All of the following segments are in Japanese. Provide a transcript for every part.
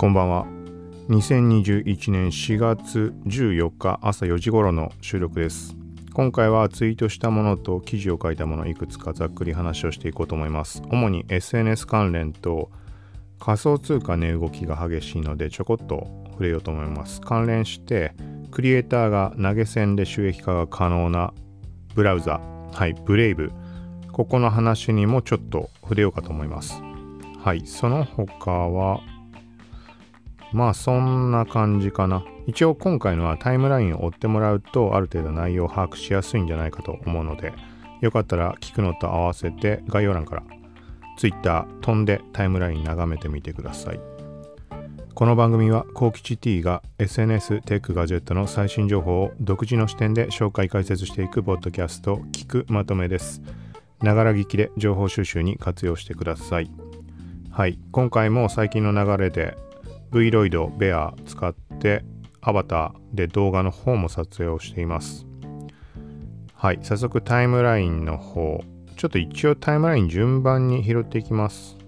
こんばんは。2021年4月14日朝4時頃の収録です。今回はツイートしたものと記事を書いたものいくつかざっくり話をしていこうと思います。主に SNS 関連と仮想通貨値動きが激しいのでちょこっと触れようと思います。関連してクリエイターが投げ銭で収益化が可能なブラウザ。はいブレイブ。ここの話にもちょっと触れようかと思います。はいその他はまあそんな感じかな。一応今回のはタイムラインを追ってもらうとある程度内容を把握しやすいんじゃないかと思うのでよかったら聞くのと合わせて概要欄から Twitter 飛んでタイムライン眺めてみてください。この番組は幸吉 T が SNS テックガジェットの最新情報を独自の視点で紹介解説していくポッドキャスト聞くまとめです。ながら聞きで情報収集に活用してください。はい、今回も最近の流れで Vloid ベア使ってアバターで動画の方も撮影をしています。はい、早速タイムラインの方、ちょっと一応タイムライン順番に拾っていきます。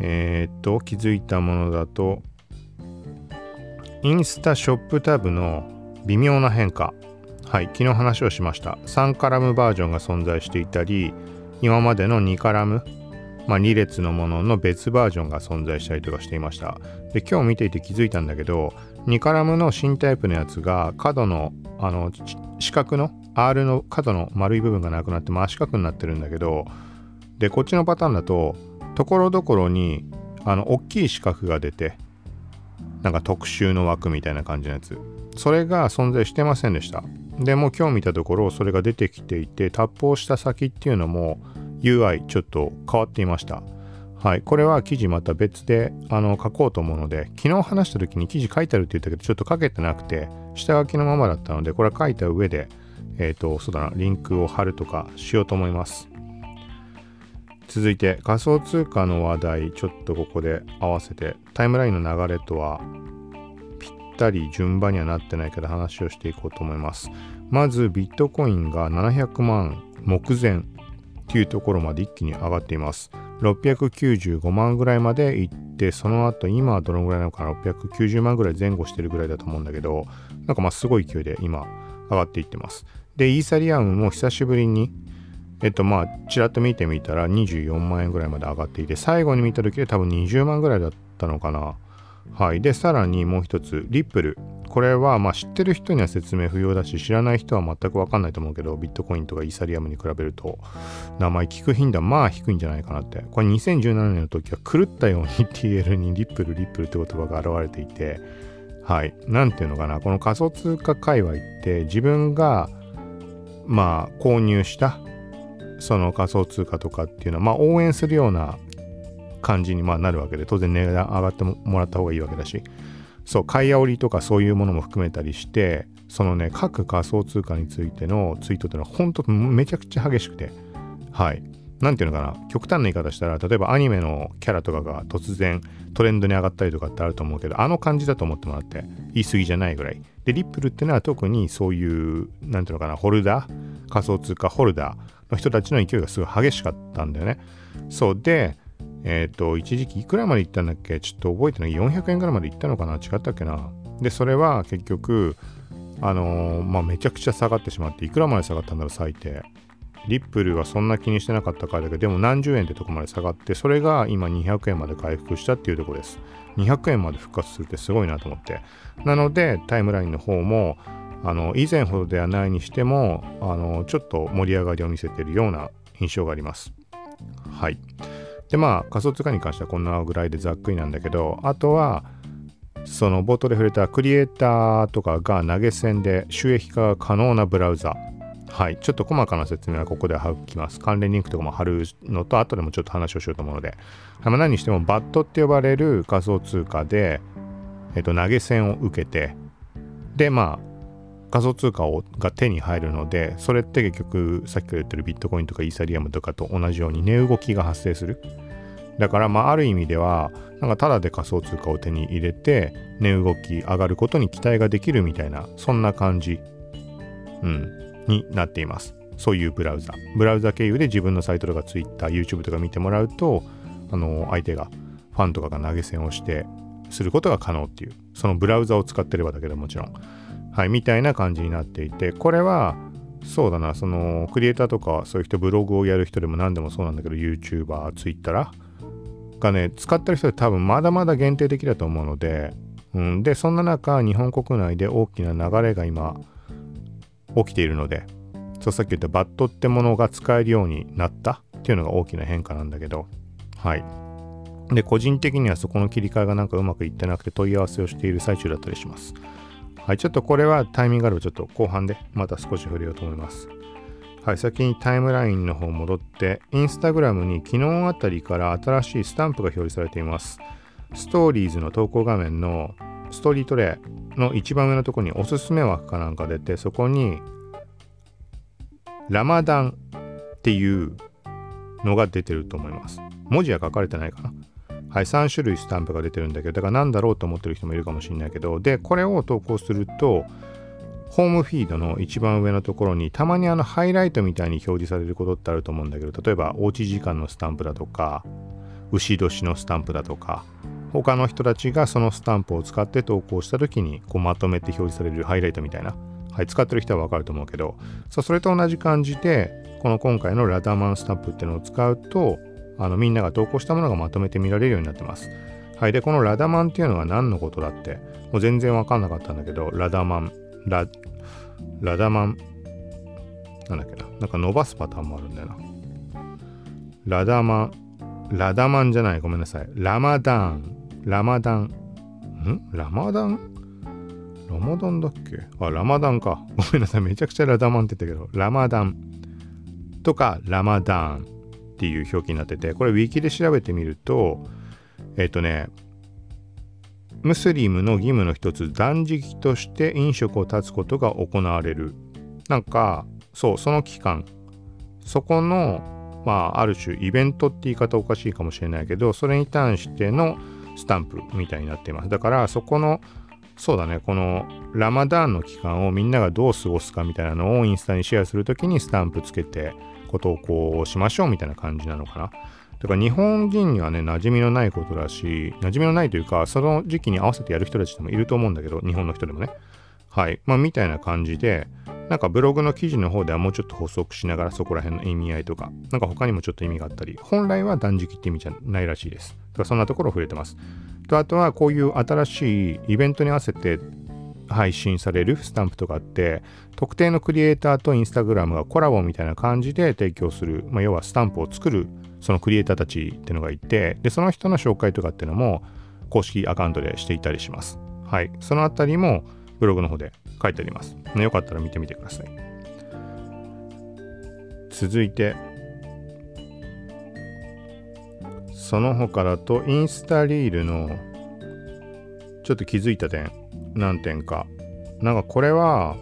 えー、っと、気づいたものだと、インスタショップタブの微妙な変化。はい、昨日話をしました。3カラムバージョンが存在していたり、今までの2カラムまあ、2列のものの別バージョンが存在したりとかしていました。で、今日見ていて気づいたんだけど、2カラムの新タイプのやつが角の、あの、四角の R の角の丸い部分がなくなって真四角になってるんだけど、で、こっちのパターンだと、ところどころに、あの、大きい四角が出て、なんか特殊の枠みたいな感じのやつ。それが存在してませんでした。でも今日見たところそれが出てきていてタップをした先っていうのも UI ちょっと変わっていました。はい。これは記事また別であの書こうと思うので、昨日話した時に記事書いてあるって言ったけど、ちょっと書けてなくて、下書きのままだったので、これは書いた上で、えっ、ー、と、そうだな、リンクを貼るとかしようと思います。続いて、仮想通貨の話題、ちょっとここで合わせて、タイムラインの流れとはぴったり順番にはなってないけど話をしていこうと思います。まず、ビットコインが700万目前っていうところまで一気に上がっています。695万ぐらいまで行って、その後今はどのぐらいなのかな ?690 万ぐらい前後してるぐらいだと思うんだけど、なんかまあすごい勢いで今上がっていってます。で、イーサリアムも久しぶりに、えっとまあ、ちらっと見てみたら24万円ぐらいまで上がっていて、最後に見た時で多分20万ぐらいだったのかな。はい。で、さらにもう一つ、リップル。これはまあ知ってる人には説明不要だし知らない人は全く分かんないと思うけどビットコインとかイーサリアムに比べると名前聞く頻度はまあ低いんじゃないかなって。これ2017年の時は狂ったように TL にリップルリップルって言葉が現れていてはい。何ていうのかな。この仮想通貨界隈って自分がまあ購入したその仮想通貨とかっていうのはまあ応援するような感じにまあなるわけで当然値段上がってもらった方がいいわけだし。そう、買い煽りとかそういうものも含めたりして、そのね、各仮想通貨についてのツイートっていうのは本当めちゃくちゃ激しくて、はい。なんていうのかな、極端な言い方したら、例えばアニメのキャラとかが突然トレンドに上がったりとかってあると思うけど、あの感じだと思ってもらって、言い過ぎじゃないぐらい。で、リップルっていうのは特にそういう、なんていうのかな、ホルダー、仮想通貨ホルダーの人たちの勢いがすごい激しかったんだよね。そうで、えっ、ー、と、一時期いくらまで行ったんだっけ？ちょっと覚えてない。400円ぐらいまで行ったのかな？違ったっけな？で、それは結局、あのー、まあ、めちゃくちゃ下がってしまって、いくらまで下がったんだろう、最低。リップルはそんな気にしてなかったからだけど、でも何十円ってとこまで下がって、それが今200円まで回復したっていうとこです。200円まで復活するってすごいなと思って。なので、タイムラインの方も、あの、以前ほどではないにしても、あの、ちょっと盛り上がりを見せているような印象があります。はい。でまあ仮想通貨に関してはこんなぐらいでざっくりなんだけどあとはその冒頭で触れたクリエイターとかが投げ銭で収益化が可能なブラウザはい。ちょっと細かな説明はここで省きます。関連リンクとかも貼るのと、後でもちょっと話をしようと思うので。まあ、何にしても、バットって呼ばれる仮想通貨で、えっと、投げ銭を受けて、で、まあ、仮想通貨をが手に入るので、それって結局さっきから言ってるビットコインとかイーサリアムとかと同じように値動きが発生する。だからまあある意味では、なんかただで仮想通貨を手に入れて、値動き上がることに期待ができるみたいな、そんな感じ、うん、になっています。そういうブラウザ。ブラウザ経由で自分のサイトとか Twitter、YouTube とか見てもらうと、あの、相手がフファンとかが投げ銭をしてすることが可能っていうそのブラウザを使ってればだけどもちろんはいみたいな感じになっていてこれはそうだなそのクリエイターとかそういう人ブログをやる人でも何でもそうなんだけど YouTuber、Twitter がね使ってる人で多分まだまだ限定的だと思うので、うん、でそんな中日本国内で大きな流れが今起きているのでそうさっき言ったバットってものが使えるようになったっていうのが大きな変化なんだけどはい。で個人的にはそこの切り替えがなんかうまくいってなくて問い合わせをしている最中だったりします。はいちょっとこれはタイミングあればちょっと後半でまた少し触れようと思いますはい、先にタイムラインの方戻って、インスタグラムに昨日あたりから新しいスタンプが表示されています。ストーリーズの投稿画面のストーリートレイの一番上のところにおすすめ枠かなんか出て、そこにラマダンっていうのが出てると思います。文字は書かれてないかな？はい、3種類スタンプが出てるんだけど、だから何だろうと思ってる人もいるかもしれないけど、で、これを投稿すると、ホームフィードの一番上のところにたまにあのハイライトみたいに表示されることってあると思うんだけど例えばおうち時間のスタンプだとか牛年のスタンプだとか他の人たちがそのスタンプを使って投稿した時にこうまとめて表示されるハイライトみたいな、はい、使ってる人はわかると思うけどそうそれと同じ感じでこの今回のラダーマンスタンプっていうのを使うとあのみんなが投稿したものがまとめて見られるようになってます。はい、でこのラダマンっていうのは何のことだって？もう全然わかんなかったんだけどラダマンラ、ラダマン、なんだっけな？なんか伸ばすパターンもあるんだよな。ラダマン、ラダマンじゃない、ごめんなさい。ラマダン、ラマダン。ん？ラマダン？ラマダンだっけ？あ、ラマダンか。ごめんなさい。めちゃくちゃラダマンって言ったけど、ラマダンとかラマダンっていう表記になってて、これウィキで調べてみると、えっ、とね、ムスリムの義務の一つ断食として飲食を断つことが行われる。なんかそうその期間。そこのまあある種イベントって言い方おかしいかもしれないけどそれに対してのスタンプみたいになっています。だからそこのそうだねこのラマダーンの期間をみんながどう過ごすかみたいなのをインスタにシェアするときにスタンプつけてご投稿しましょうみたいな感じなのかなだから日本人にはね、馴染みのないことだし、馴染みのないというか、その時期に合わせてやる人たちでもいると思うんだけど、日本の人でもね。はい。まあ、みたいな感じで、なんかブログの記事の方ではもうちょっと補足しながらそこら辺の意味合いとか、なんか他にもちょっと意味があったり、本来は断食って意味じゃないらしいです。だからそんなところを触れてます。と、あとはこういう新しいイベントに合わせて配信されるスタンプとかあって特定のクリエイターとインスタグラムがコラボみたいな感じで提供する、まあ、要はスタンプを作るそのクリエイターたちっていうのがいてでその人の紹介とかっていうのも公式アカウントでしていたりします。はい。そのあたりもブログの方で書いてあります、ね、よかったら見てみてください。続いてその他だとインスタリールのちょっと気づいた点何点か。なんかこれは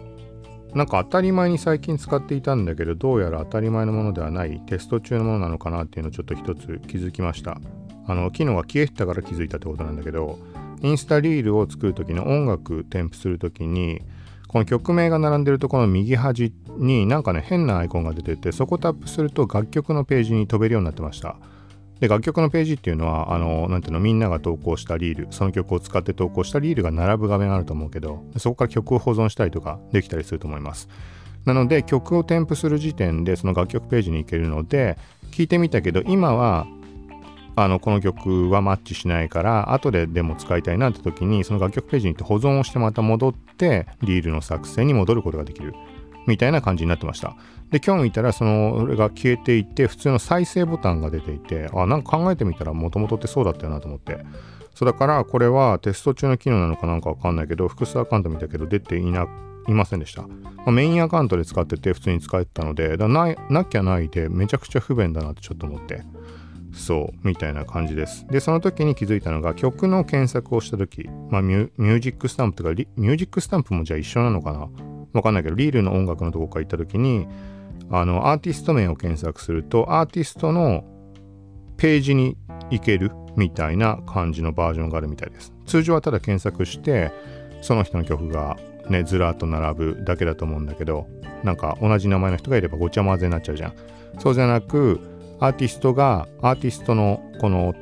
なんか当たり前に最近使っていたんだけどどうやら当たり前のものではない。テスト中のものなのかなっていうのをちょっと一つ気づきました。あの機能が消えてたから気づいたってことなんだけどインスタリールを作る時の音楽添付する時にこの曲名が並んでるとこの右端になんかね変なアイコンが出ててそこタップすると楽曲のページに飛べるようになってました。で、楽曲のページっていうのは、あの、なんていうの、みんなが投稿したリール、その曲を使って投稿したリールが並ぶ画面があると思うけど、そこから曲を保存したりとかできたりすると思います。なので、曲を添付する時点で、その楽曲ページに行けるので、聞いてみたけど、今は、あの、この曲はマッチしないから、後ででも使いたいなって時に、その楽曲ページに行って保存をしてまた戻って、リールの作成に戻ることができる。みたいな感じになってました。で、今日見たら、その、れが消えていて、普通の再生ボタンが出ていて、あ、なんか考えてみたら、もともとってそうだったよなと思って。そうだから、これはテスト中の機能なのかなんかわかんないけど、複数アカウント見たけど、出ていないませんでした。まあ、メインアカウントで使ってて、普通に使えてたので、だななきゃないで、めちゃくちゃ不便だなってちょっと思って。そう、みたいな感じです。で、その時に気づいたのが、曲の検索をした時、まあミュ、ミュージックスタンプとか、ミュージックスタンプもじゃあ一緒なのかなわかんないけど、リールの音楽のとこから行った時に、あの、アーティスト名を検索すると、アーティストのページに行けるみたいな感じのバージョンがあるみたいです。通常はただ検索して、その人の曲がね、ずらっと並ぶだけだと思うんだけど、なんか同じ名前の人がいればごちゃ混ぜになっちゃうじゃん。そうじゃなく、アーティストが、アーティストのこの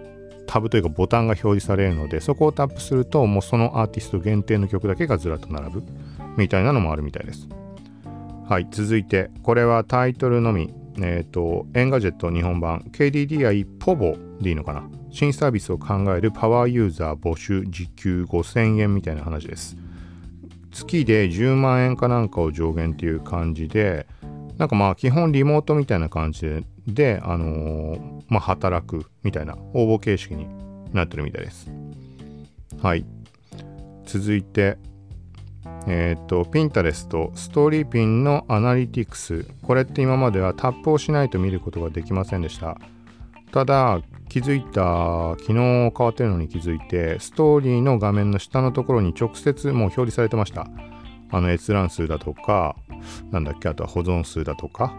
タブというかボタンが表示されるのでそこをタップするともうそのアーティスト限定の曲だけがずらっと並ぶみたいなのもあるみたいですはい続いてこれはタイトルのみえっ、ー、と Engadget 日本版 KDDI povo でいいのかな？新サービスを考えるパワーユーザー募集時給5000円みたいな話です月で10万円かなんかを上限っていう感じでなんかまあ基本リモートみたいな感じで、あのー、まあ、働くみたいな応募形式になってるみたいです。はい。続いて、えっ、ー、と、Pinterest、ストーリーピンのアナリティクス。これって今まではタップをしないと見ることができませんでした。ただ、気づいた、昨日変わってるのに気づいて、ストーリーの画面の下のところに直接もう表示されてました。あの閲覧数だとか、なんだっけ、あとは保存数だとか、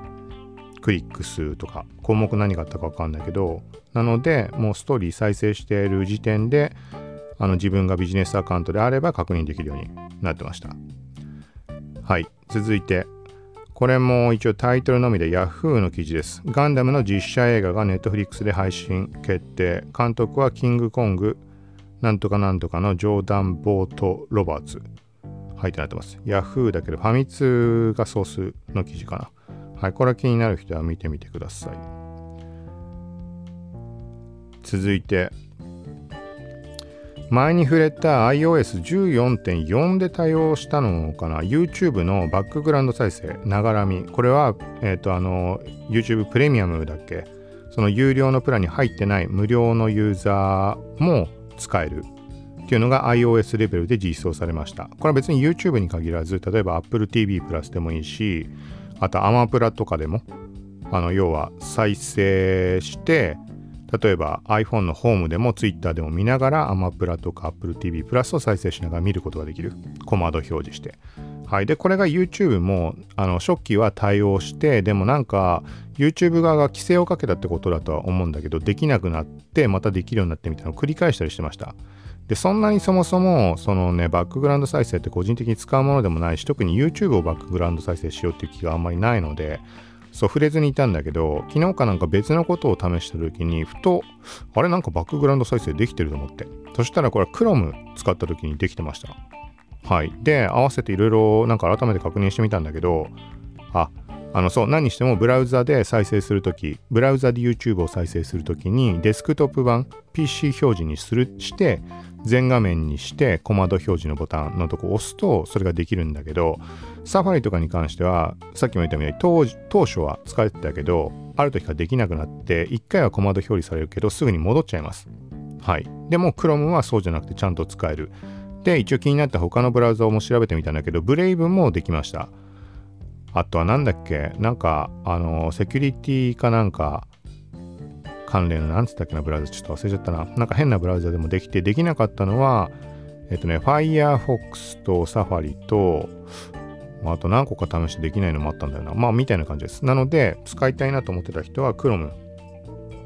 クリック数とか項目何があったか分かんないけどなのでもうストーリー再生している時点であの自分がビジネスアカウントであれば確認できるようになってましたはい続いてこれも一応タイトルのみで Yahoo の記事です。ガンダムの実写映画が Netflix で配信決定。監督はキングコングなんとかなんとかのジョーダン・ボート・ロバーツ。はいってなってます。Yahoo だけどファミ通がソースの記事かな。はい、これは気になる人は見てみてください。続いて、前に触れた iOS14.4 で対応したのかな？YouTube のバックグラウンド再生ながらみ。これは、えっ、ー、とあの YouTube プレミアムだっけ？その有料のプランに入ってない無料のユーザーも使える。っていうのが iOS レベルで実装されました。これは別に YouTube に限らず例えば Apple TV プラスでもいいしあとアマプラとかでもあの要は再生して例えば iPhone のホームでも Twitter でも見ながらアマプラとか Apple TV プラスを再生しながら見ることができる。コマード表示して。はい。でこれが YouTube もあの初期は対応してでもなんか YouTube 側が規制をかけたってことだとは思うんだけどできなくなってまたできるようになってみたいなのを繰り返したりしてました。でそんなにそもそもそのねバックグラウンド再生って個人的に使うものでもないし特に YouTube をバックグラウンド再生しようっていう気があんまりないのでそう触れずにいたんだけど昨日かなんか別のことを試した時にふとあれ？なんかバックグラウンド再生できてると思って。そしたらこれ Chrome 使った時にできてました。はい。で合わせていろいろなんか改めて確認してみたんだけどああのそう何にしてもブラウザで再生するときブラウザで YouTube を再生するときにデスクトップ版 PC 表示にするして全画面にしてコマンド表示のボタンのとこを押すとそれができるんだけどサファリとかに関してはさっきも言ったように当当初は使えてたけどある時からできなくなって1回はコマンド表示されるけどすぐに戻っちゃいます。はい。でも Chrome はそうじゃなくてちゃんと使える。で一応気になった他のブラウザをも調べてみたんだけど Brave もできました。あとは何だっけなんかあのセキュリティかなんか関連の何つったっけなブラウザちょっと忘れちゃったな。なんか変なブラウザでもできて、できなかったのは、えっとね、Firefox と Safari と、まあと何個か試してできないのもあったんだよな。まあ、みたいな感じです。なので、使いたいなと思ってた人は Chrome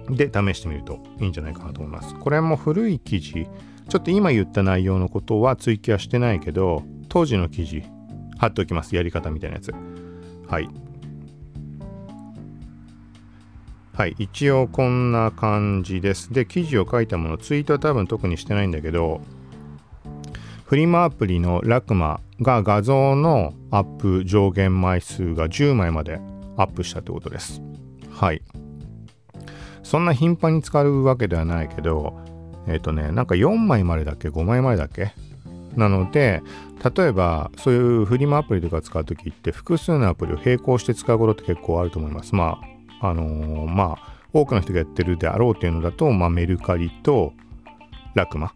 で試してみるといいんじゃないかなと思います。これも古い記事、ちょっと今言った内容のことは追記はしてないけど、当時の記事、貼っておきます。やり方みたいなやつ。はい。はい、一応こんな感じです。で、記事を書いたもの、ツイートは多分特にしてないんだけど、フリマアプリのラクマが画像のアップ上限枚数が10枚までアップしたってことです。はい。そんな頻繁に使うわけではないけど、えっ、ー、とね、なんか4枚までだっけ ?5 枚までだっけ？なので、例えばそういうフリマアプリとか使うときって複数のアプリを並行して使うことって結構あると思います。まああのー、まあ、多くの人がやってるであろうっていうのだと、まあ、メルカリとラクマ。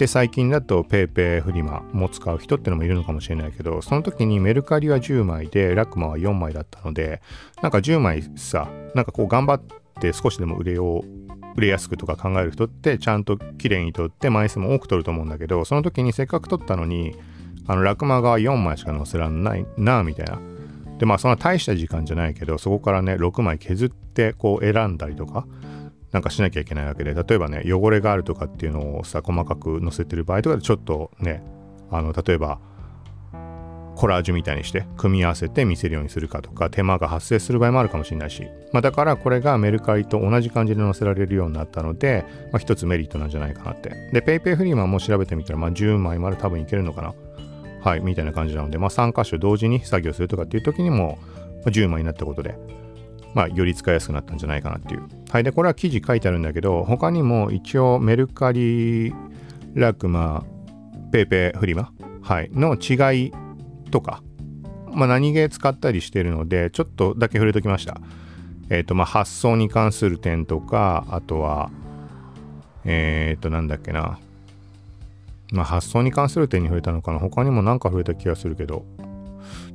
で、最近だと PayPay フリマも使う人ってのもいるのかもしれないけど、その時にメルカリは10枚で、ラクマは4枚だったので、なんか10枚さ、なんかこう頑張って少しでも売れよう、売れやすくとか考える人ってちゃんと綺麗に取って枚数も多く取ると思うんだけど、その時にせっかく取ったのに、あの、ラクマが4枚しか載せらんないな、みたいな。でまあそんな大した時間じゃないけどそこからね6枚削ってこう選んだりとかなんかしなきゃいけないわけで例えばね汚れがあるとかっていうのをさ細かく載せてる場合とかでちょっとねあの例えばコラージュみたいにして組み合わせて見せるようにするかとか手間が発生する場合もあるかもしれないし、まあ、だからこれがメルカリと同じ感じで載せられるようになったので、まあ、つメリットなんじゃないかなって。で PayPay フリーマンも調べてみたら、まあ、10枚まで多分いけるのかな。はいみたいな感じなので、まあ、3箇所同時に作業するとかっていう時にも、10枚になったことでまあ、より使いやすくなったんじゃないかなっていう。はい。で、これは記事書いてあるんだけど、他にも一応メルカリ、ラクマ、ペイペイフリマ、はい、の違いとか、まあ、何気使ったりしてるので、ちょっとだけ触れときました。えっ、ー、と、まあ、発送に関する点とか、あとは、えっ、ー、と、なんだっけな。まあ、発送に関する点に触れたのかな。他にも何か触れた気がするけど、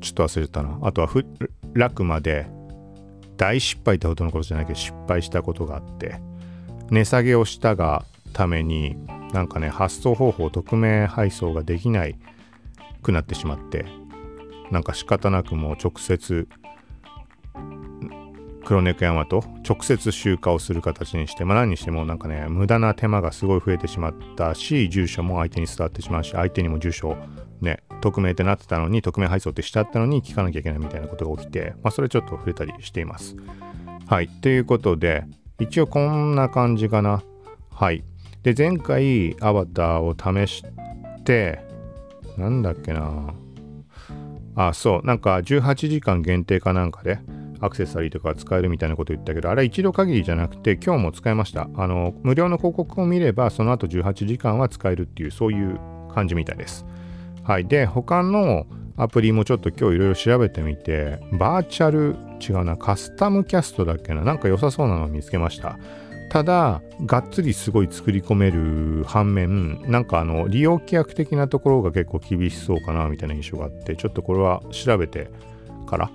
ちょっと忘れたな。あとはふ、楽まで、大失敗ってほどのことじゃないけど、失敗したことがあって、値下げをしたがために、なんかね、発送方法、匿名配送ができないくなってしまって、なんか仕方なくもう直接黒猫山と直接集荷をする形にして、まあ、何にしてもなんかね無駄な手間がすごい増えてしまったし住所も相手に伝わってしまうし相手にも住所匿名ってなってたのに匿名配送ってしちゃったのに聞かなきゃいけないみたいなことが起きて、まあ、それちょっと触れたりしています。はい。ということで一応こんな感じかな。はい。で前回アバターを試してなんだっけな。あ、そう、なんか18時間限定かなんかで、アクセサリーとか使えるみたいなこと言ったけど、あれ一度限りじゃなくて、今日も使えました。あの、無料の広告を見れば、その後18時間は使えるっていう、そういう感じみたいです。はい。で、他のアプリもちょっと今日いろいろ調べてみて、バーチャル、違うな、カスタムキャストだっけな、なんか良さそうなのを見つけました。ただがっつりすごい作り込める反面なんかあの利用規約的なところが結構厳しそうかなみたいな印象があってちょっとこれは調べてから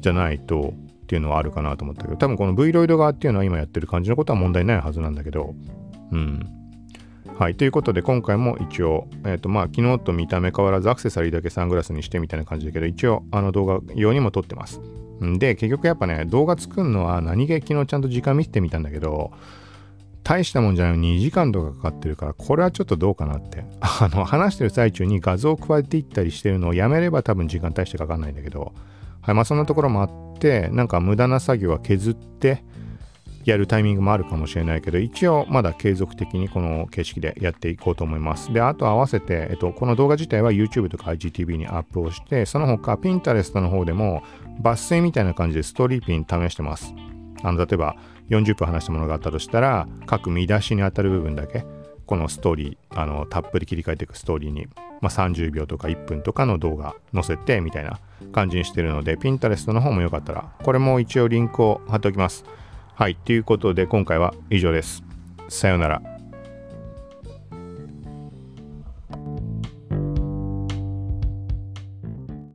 じゃないとっていうのはあるかなと思ったけど多分この V ロイド側っていうのは今やってる感じのことは問題ないはずなんだけどうんはいということで今回も一応えっ、ー、とまあ昨日と見た目変わらずアクセサリーだけサングラスにしてみたいな感じだけど一応あの動画用にも撮ってますんで、結局やっぱね、動画作るのは何気昨日ちゃんと時間見てみたんだけど、大したもんじゃないのに2時間とかかかってるから、これはちょっとどうかなって。あの、話してる最中に画像を加えていったりしてるのをやめれば多分時間大してかかんないんだけど、はい、まあそんなところもあって、なんか無駄な作業は削ってやるタイミングもあるかもしれないけど、一応まだ継続的にこの形式でやっていこうと思います。で、あと合わせて、えっと、この動画自体は YouTube とか IGTV にアップをして、その他 Pinterest の方でも抜粋みたいな感じでストーリーピン試してます。あの例えば40分話したものがあったとしたら各見出しに当たる部分だけこのストーリーあのたっぷり切り替えていくストーリーに、まあ、30秒とか1分とかの動画載せてみたいな感じにしてるので Pinterest の方もよかったらこれも一応リンクを貼っておきます。はいということで今回は以上です。さようなら。